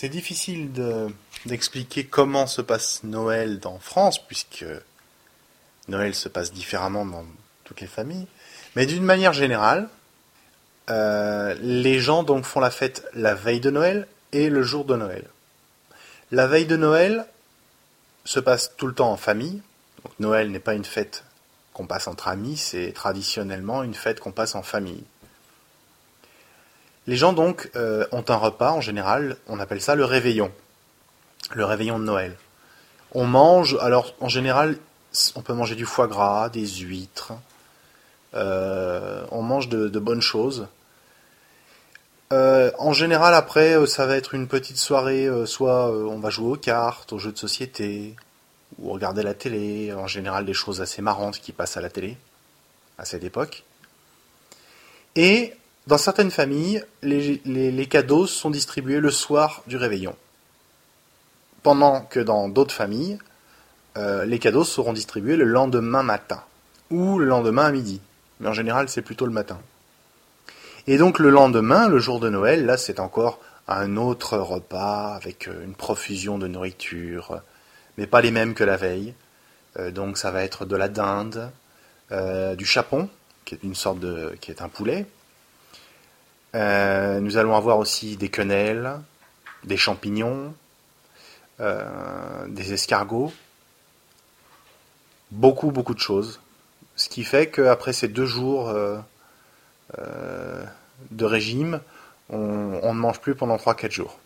C'est difficile d'expliquer comment se passe Noël dans France, puisque Noël se passe différemment dans toutes les familles. Mais d'une manière générale, euh, les gens donc font la fête la veille de Noël et le jour de Noël. La veille de Noël se passe tout le temps en famille. Noël n'est pas une fête qu'on passe entre amis, c'est traditionnellement une fête qu'on passe en famille. Les gens donc euh, ont un repas en général, on appelle ça le réveillon, le réveillon de Noël. On mange, alors en général, on peut manger du foie gras, des huîtres, euh, on mange de, bonnes choses. Euh, en général, après, ça va être une petite soirée, soit on va jouer aux cartes, aux jeux de société, ou regarder la télé, en général des choses assez marrantes qui passent à la télé, à cette époque. Et dans certaines familles, les cadeaux sont distribués le soir du réveillon. Pendant que dans d'autres familles, les cadeaux seront distribués le lendemain matin, ou le lendemain à midi mais en général c'est plutôt le matin. Et donc le lendemain, le jour de Noël, là c'est encore un autre repas avec euh, une profusion de nourriture, mais pas les mêmes que la veille. Euh, donc ça va être de la dinde, euh, du chapon, qui est une sorte de, qui est un poulet. Nous allons avoir aussi des quenelles, des champignons, des escargots, beaucoup beaucoup de choses. Ce qui fait qu'après ces deux jours euh, euh, de régime, on, on ne mange plus pendant 3-4 jours.